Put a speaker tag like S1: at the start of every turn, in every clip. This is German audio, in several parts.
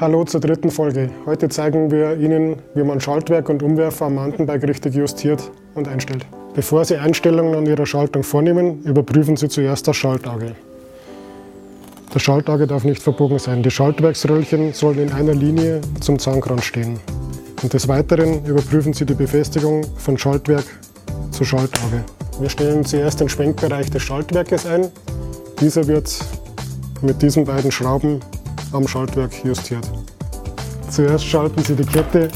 S1: Hallo zur dritten Folge. Heute zeigen wir Ihnen, wie man Schaltwerk und Umwerfer am Mountainbike richtig justiert und einstellt. Bevor Sie Einstellungen an Ihrer Schaltung vornehmen, überprüfen Sie zuerst das Schaltauge. Das Schaltauge darf nicht verbogen sein. Die Schaltwerksröllchen sollen in einer Linie zum Zahnkranz stehen. Und des Weiteren überprüfen Sie die Befestigung von Schaltwerk zu Schaltauge. Wir stellen zuerst den Schwenkbereich des Schaltwerkes ein. Dieser wird mit diesen beiden Schrauben am Schaltwerk justiert. Zuerst schalten Sie die Kette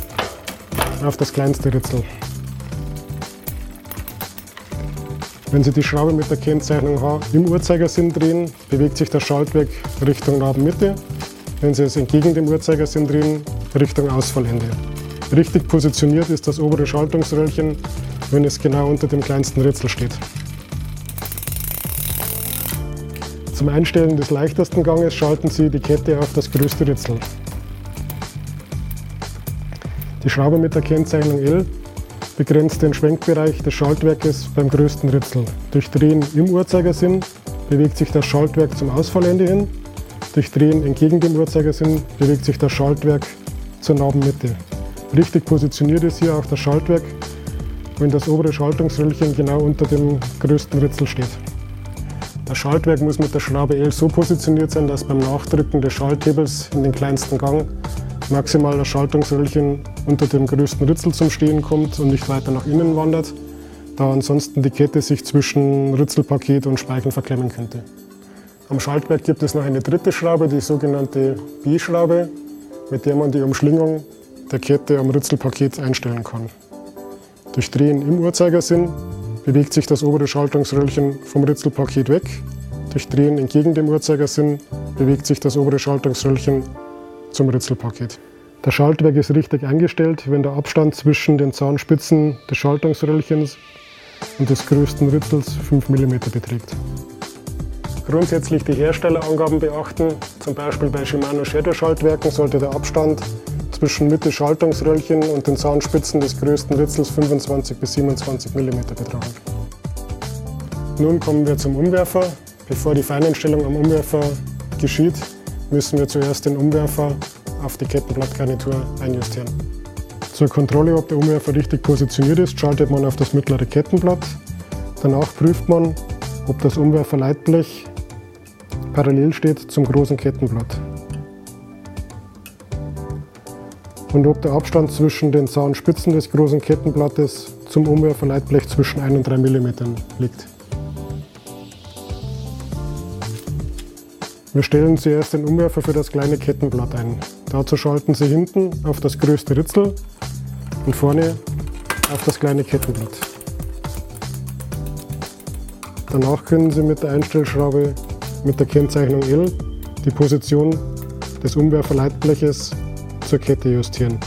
S1: auf das kleinste Ritzel. Wenn Sie die Schraube mit der Kennzeichnung H im Uhrzeigersinn drehen, bewegt sich das Schaltwerk Richtung Nabenmitte. Wenn Sie es entgegen dem Uhrzeigersinn drehen, Richtung Ausfallende. Richtig positioniert ist das obere Schaltungsröllchen, wenn es genau unter dem kleinsten Ritzel steht. Zum Einstellen des leichtesten Ganges schalten Sie die Kette auf das größte Ritzel. Die Schraube mit der Kennzeichnung L begrenzt den Schwenkbereich des Schaltwerkes beim größten Ritzel. Durch Drehen im Uhrzeigersinn bewegt sich das Schaltwerk zum Ausfallende hin. Durch Drehen entgegen dem Uhrzeigersinn bewegt sich das Schaltwerk zur Nabenmitte. Richtig positioniert ist hier auch das Schaltwerk, wenn das obere Schaltungsröllchen genau unter dem größten Ritzel steht. Das Schaltwerk muss mit der Schraube L so positioniert sein, dass beim Nachdrücken des Schalthebels in den kleinsten Gang maximal das Schaltungsröllchen unter dem größten Ritzel zum Stehen kommt und nicht weiter nach innen wandert, da ansonsten die Kette sich zwischen Ritzelpaket und Speichen verklemmen könnte. Am Schaltwerk gibt es noch eine dritte Schraube, die sogenannte B-Schraube, mit der man die Umschlingung der Kette am Ritzelpaket einstellen kann. Durch Drehen im Uhrzeigersinn bewegt sich das obere Schaltungsröllchen vom Ritzelpaket weg. Durch Drehen entgegen dem Uhrzeigersinn bewegt sich das obere Schaltungsröllchen zum Ritzelpaket. Das Schaltwerk ist richtig eingestellt, wenn der Abstand zwischen den Zahnspitzen des Schaltungsröllchens und des größten Ritzels 5 mm beträgt. Grundsätzlich die Herstellerangaben beachten. Zum Beispiel bei Shimano Shadow Schaltwerken sollte der Abstand zwischen Mitte Schaltungsröllchen und den Zahnspitzen des größten Ritzels 25 bis 27 mm betragen. Nun kommen wir zum Umwerfer. Bevor die Feineinstellung am Umwerfer geschieht, müssen wir zuerst den Umwerfer auf die Kettenblattgarnitur einjustieren. Zur Kontrolle, ob der Umwerfer richtig positioniert ist, schaltet man auf das mittlere Kettenblatt. Danach prüft man, ob das Umwerferleitblech parallel steht zum großen Kettenblatt. Und ob der Abstand zwischen den Zahnspitzen des großen Kettenblattes zum Umwerferleitblech zwischen 1 und 3 mm liegt. Wir stellen zuerst den Umwerfer für das kleine Kettenblatt ein. Dazu schalten Sie hinten auf das größte Ritzel und vorne auf das kleine Kettenblatt. Danach können Sie mit der Einstellschraube mit der Kennzeichnung L die Position des Umwerferleitbleches zur Kette justieren.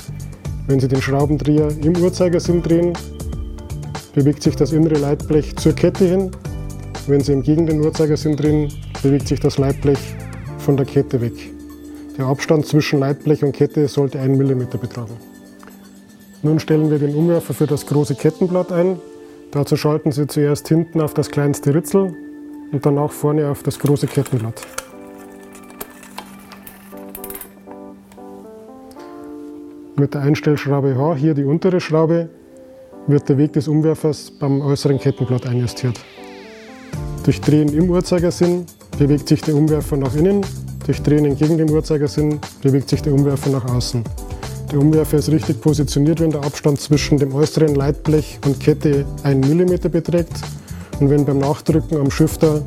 S1: Wenn Sie den Schraubendreher im Uhrzeigersinn drehen, bewegt sich das innere Leitblech zur Kette hin. Wenn Sie gegen den Uhrzeigersinn drehen, bewegt sich das Leitblech von der Kette weg. Der Abstand zwischen Leitblech und Kette sollte 1 mm betragen. Nun stellen wir den Umwerfer für das große Kettenblatt ein. Dazu schalten Sie zuerst hinten auf das kleinste Ritzel und danach vorne auf das große Kettenblatt. Mit der Einstellschraube H, hier die untere Schraube, wird der Weg des Umwerfers beim äußeren Kettenblatt einjustiert. Durch Drehen im Uhrzeigersinn bewegt sich der Umwerfer nach innen, durch Drehen entgegen dem Uhrzeigersinn bewegt sich der Umwerfer nach außen. Der Umwerfer ist richtig positioniert, wenn der Abstand zwischen dem äußeren Leitblech und Kette 1 mm beträgt und wenn beim Nachdrücken am Shifter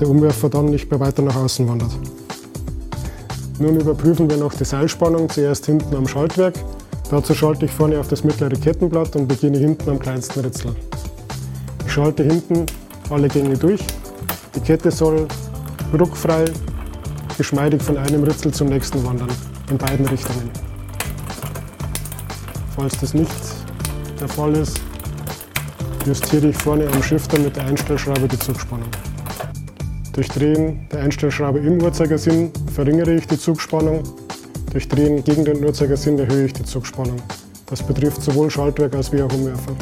S1: der Umwerfer dann nicht mehr weiter nach außen wandert. Nun überprüfen wir noch die Seilspannung, zuerst hinten am Schaltwerk. Dazu schalte ich vorne auf das mittlere Kettenblatt und beginne hinten am kleinsten Ritzel. Ich schalte hinten alle Gänge durch. Die Kette soll ruckfrei, geschmeidig von einem Ritzel zum nächsten wandern, in beiden Richtungen. Falls das nicht der Fall ist, justiere ich vorne am Shifter mit der Einstellschraube die Zugspannung. Durch Drehen der Einstellschraube im Uhrzeigersinn verringere ich die Zugspannung. Durch Drehen gegen den Uhrzeigersinn erhöhe ich die Zugspannung. Das betrifft sowohl Schaltwerk als auch Umwerfer.